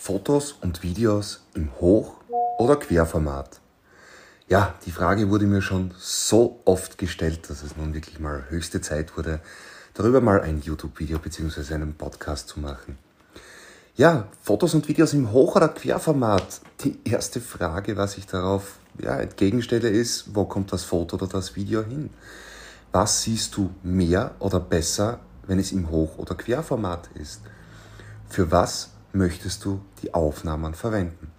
Fotos und Videos im Hoch- oder Querformat? Ja, die Frage wurde mir schon so oft gestellt, dass es nun wirklich mal höchste Zeit wurde, darüber mal ein YouTube-Video bzw. einen Podcast zu machen. Ja, Fotos und Videos im Hoch- oder Querformat. Die erste Frage, was ich darauf ja, entgegenstelle, ist, wo kommt das Foto oder das Video hin? Was siehst du mehr oder besser, wenn es im Hoch- oder Querformat ist? Für was möchtest du die Aufnahmen verwenden?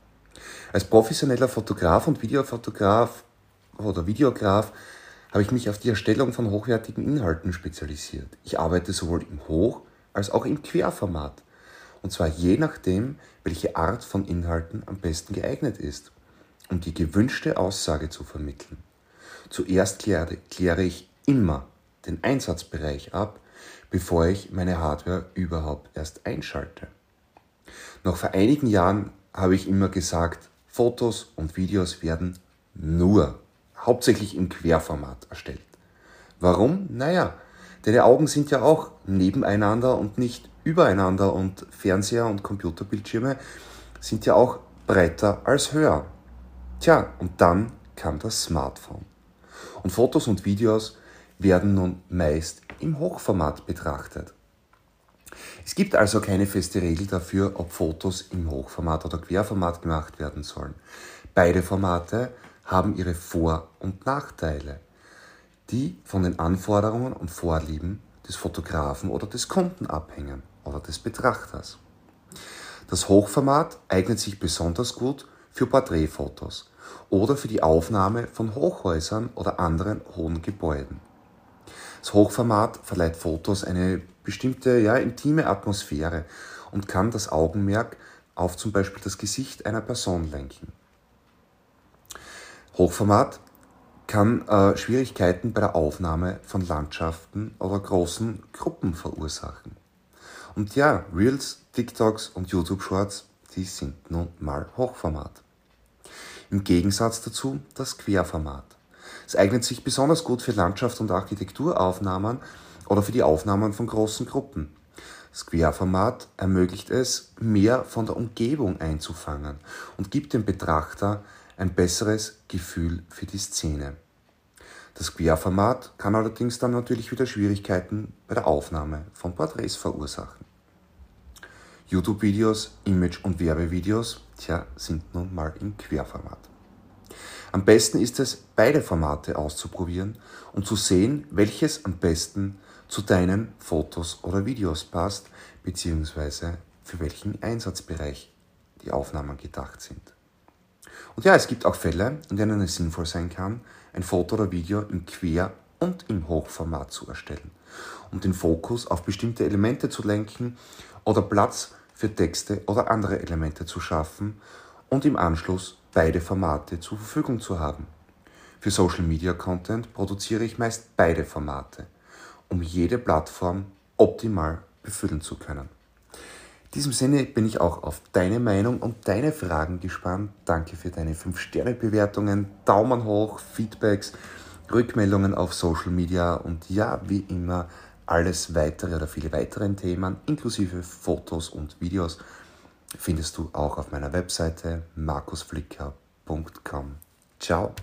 Als professioneller Fotograf und Videofotograf oder Videograf habe ich mich auf die Erstellung von hochwertigen Inhalten spezialisiert. Ich arbeite sowohl im Hoch- als auch im Querformat. Und zwar je nachdem, welche Art von Inhalten am besten geeignet ist, um die gewünschte Aussage zu vermitteln. Zuerst kläre, kläre ich immer den Einsatzbereich ab, bevor ich meine Hardware überhaupt erst einschalte. Noch vor einigen Jahren habe ich immer gesagt, Fotos und Videos werden nur, hauptsächlich im Querformat erstellt. Warum? Naja, deine Augen sind ja auch nebeneinander und nicht übereinander und Fernseher und Computerbildschirme sind ja auch breiter als höher. Tja, und dann kam das Smartphone. Und Fotos und Videos werden nun meist im Hochformat betrachtet. Es gibt also keine feste Regel dafür, ob Fotos im Hochformat oder Querformat gemacht werden sollen. Beide Formate haben ihre Vor- und Nachteile, die von den Anforderungen und Vorlieben des Fotografen oder des Kunden abhängen oder des Betrachters. Das Hochformat eignet sich besonders gut für Porträtfotos oder für die Aufnahme von Hochhäusern oder anderen hohen Gebäuden. Das Hochformat verleiht Fotos eine bestimmte ja, intime Atmosphäre und kann das Augenmerk auf zum Beispiel das Gesicht einer Person lenken. Hochformat kann äh, Schwierigkeiten bei der Aufnahme von Landschaften oder großen Gruppen verursachen. Und ja, Reels, TikToks und YouTube Shorts, die sind nun mal Hochformat. Im Gegensatz dazu das Querformat. Es eignet sich besonders gut für Landschaft- und Architekturaufnahmen oder für die Aufnahmen von großen Gruppen. Das Querformat ermöglicht es, mehr von der Umgebung einzufangen und gibt dem Betrachter ein besseres Gefühl für die Szene. Das Querformat kann allerdings dann natürlich wieder Schwierigkeiten bei der Aufnahme von Porträts verursachen. YouTube-Videos, Image- und Werbevideos, tja, sind nun mal im Querformat. Am besten ist es, beide Formate auszuprobieren und zu sehen, welches am besten zu deinen Fotos oder Videos passt, beziehungsweise für welchen Einsatzbereich die Aufnahmen gedacht sind. Und ja, es gibt auch Fälle, in denen es sinnvoll sein kann, ein Foto oder Video im Quer- und im Hochformat zu erstellen, um den Fokus auf bestimmte Elemente zu lenken oder Platz für Texte oder andere Elemente zu schaffen und im Anschluss beide Formate zur Verfügung zu haben. Für Social Media Content produziere ich meist beide Formate, um jede Plattform optimal befüllen zu können. In diesem Sinne bin ich auch auf deine Meinung und deine Fragen gespannt. Danke für deine 5-Sterne-Bewertungen, Daumen hoch, Feedbacks, Rückmeldungen auf Social Media und ja, wie immer, alles weitere oder viele weitere Themen, inklusive Fotos und Videos findest du auch auf meiner Webseite markusflicker.com. Ciao!